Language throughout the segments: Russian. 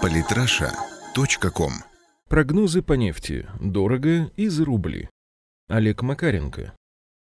Политраша.ком Прогнозы по нефти. Дорого и за рубли. Олег Макаренко.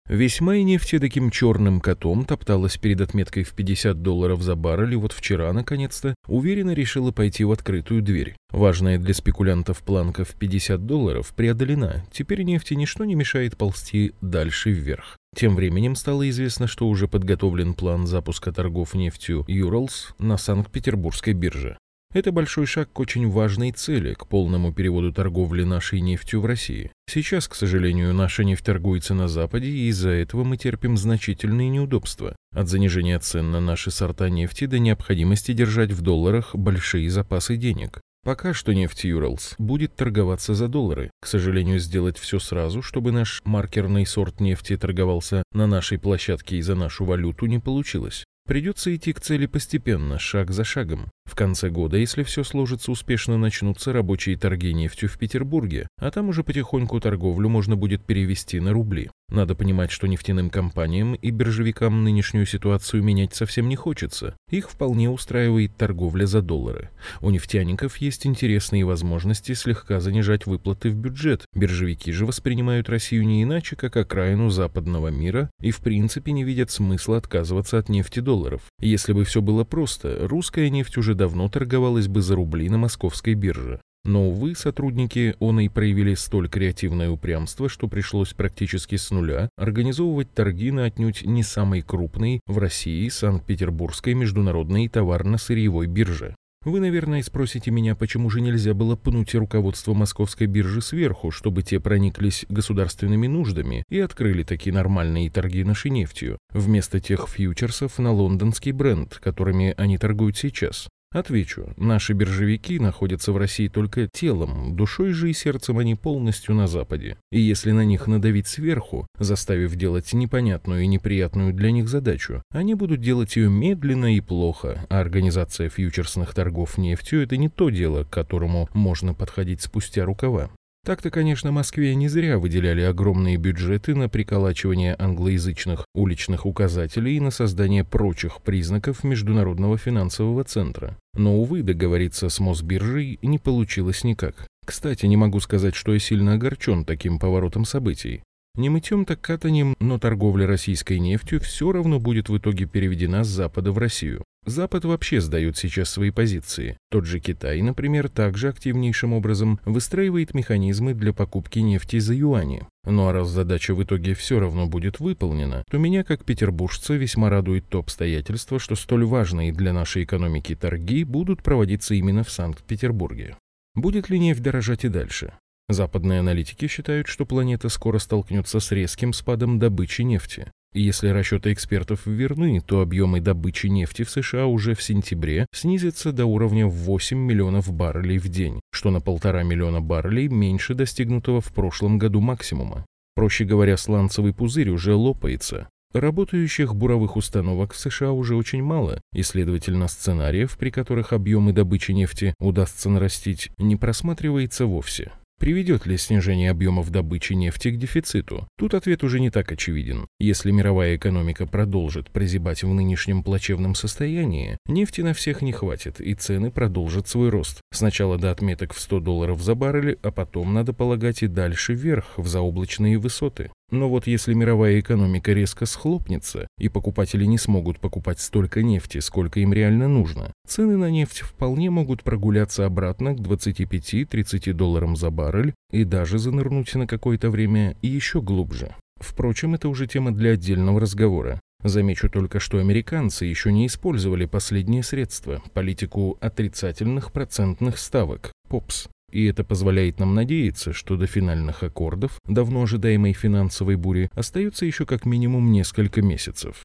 Весь май нефть таким черным котом топталась перед отметкой в 50 долларов за баррель, и вот вчера, наконец-то, уверенно решила пойти в открытую дверь. Важная для спекулянтов планка в 50 долларов преодолена. Теперь нефти ничто не мешает ползти дальше вверх. Тем временем стало известно, что уже подготовлен план запуска торгов нефтью Юралс на Санкт-Петербургской бирже. Это большой шаг к очень важной цели, к полному переводу торговли нашей нефтью в России. Сейчас, к сожалению, наша нефть торгуется на Западе, и из-за этого мы терпим значительные неудобства. От занижения цен на наши сорта нефти до необходимости держать в долларах большие запасы денег. Пока что нефть Юралс будет торговаться за доллары. К сожалению, сделать все сразу, чтобы наш маркерный сорт нефти торговался на нашей площадке и за нашу валюту не получилось. Придется идти к цели постепенно, шаг за шагом. В конце года, если все сложится успешно, начнутся рабочие торги нефтью в Петербурге, а там уже потихоньку торговлю можно будет перевести на рубли. Надо понимать, что нефтяным компаниям и биржевикам нынешнюю ситуацию менять совсем не хочется. Их вполне устраивает торговля за доллары. У нефтяников есть интересные возможности слегка занижать выплаты в бюджет. Биржевики же воспринимают Россию не иначе, как окраину западного мира и в принципе не видят смысла отказываться от нефти долларов. Если бы все было просто, русская нефть уже давно торговалась бы за рубли на московской бирже. Но, увы, сотрудники ОНАИ проявили столь креативное упрямство, что пришлось практически с нуля организовывать торги на отнюдь не самой крупной в России Санкт-Петербургской международной товарно-сырьевой бирже. Вы, наверное, спросите меня, почему же нельзя было пнуть руководство московской биржи сверху, чтобы те прониклись государственными нуждами и открыли такие нормальные торги нашей нефтью, вместо тех фьючерсов на лондонский бренд, которыми они торгуют сейчас. Отвечу, наши биржевики находятся в России только телом, душой же и сердцем они полностью на Западе. И если на них надавить сверху, заставив делать непонятную и неприятную для них задачу, они будут делать ее медленно и плохо, а организация фьючерсных торгов нефтью – это не то дело, к которому можно подходить спустя рукава. Так-то, конечно, Москве не зря выделяли огромные бюджеты на приколачивание англоязычных уличных указателей и на создание прочих признаков международного финансового центра. Но, увы, договориться с Мосбиржей не получилось никак. Кстати, не могу сказать, что я сильно огорчен таким поворотом событий. Не мытьем так катанием, но торговля российской нефтью все равно будет в итоге переведена с Запада в Россию. Запад вообще сдает сейчас свои позиции. Тот же Китай, например, также активнейшим образом выстраивает механизмы для покупки нефти за юани. Ну а раз задача в итоге все равно будет выполнена, то меня, как петербуржца, весьма радует то обстоятельство, что столь важные для нашей экономики торги будут проводиться именно в Санкт-Петербурге. Будет ли нефть дорожать и дальше? Западные аналитики считают, что планета скоро столкнется с резким спадом добычи нефти. И если расчеты экспертов верны, то объемы добычи нефти в США уже в сентябре снизятся до уровня 8 миллионов баррелей в день, что на полтора миллиона баррелей меньше достигнутого в прошлом году максимума. Проще говоря, сланцевый пузырь уже лопается. Работающих буровых установок в США уже очень мало, и, следовательно, сценариев, при которых объемы добычи нефти удастся нарастить, не просматривается вовсе. Приведет ли снижение объемов добычи нефти к дефициту? Тут ответ уже не так очевиден. Если мировая экономика продолжит прозябать в нынешнем плачевном состоянии, нефти на всех не хватит, и цены продолжат свой рост. Сначала до отметок в 100 долларов за баррель, а потом, надо полагать, и дальше вверх, в заоблачные высоты. Но вот если мировая экономика резко схлопнется, и покупатели не смогут покупать столько нефти, сколько им реально нужно, цены на нефть вполне могут прогуляться обратно к 25-30 долларам за баррель и даже занырнуть на какое-то время еще глубже. Впрочем, это уже тема для отдельного разговора. Замечу только, что американцы еще не использовали последние средства, политику отрицательных процентных ставок, ПОПС. И это позволяет нам надеяться, что до финальных аккордов, давно ожидаемой финансовой бури, остается еще как минимум несколько месяцев.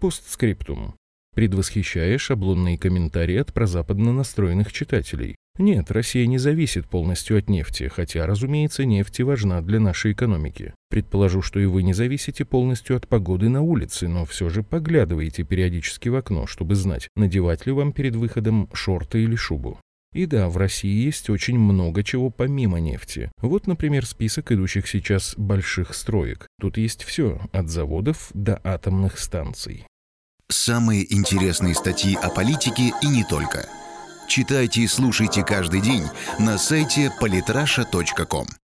Постскриптум. Предвосхищая шаблонные комментарии от прозападно настроенных читателей. Нет, Россия не зависит полностью от нефти, хотя, разумеется, нефть важна для нашей экономики. Предположу, что и вы не зависите полностью от погоды на улице, но все же поглядываете периодически в окно, чтобы знать, надевать ли вам перед выходом шорты или шубу. И да, в России есть очень много чего помимо нефти. Вот, например, список идущих сейчас больших строек. Тут есть все, от заводов до атомных станций. Самые интересные статьи о политике и не только. читайте и слушайте каждый день на сайте polytrasha.com.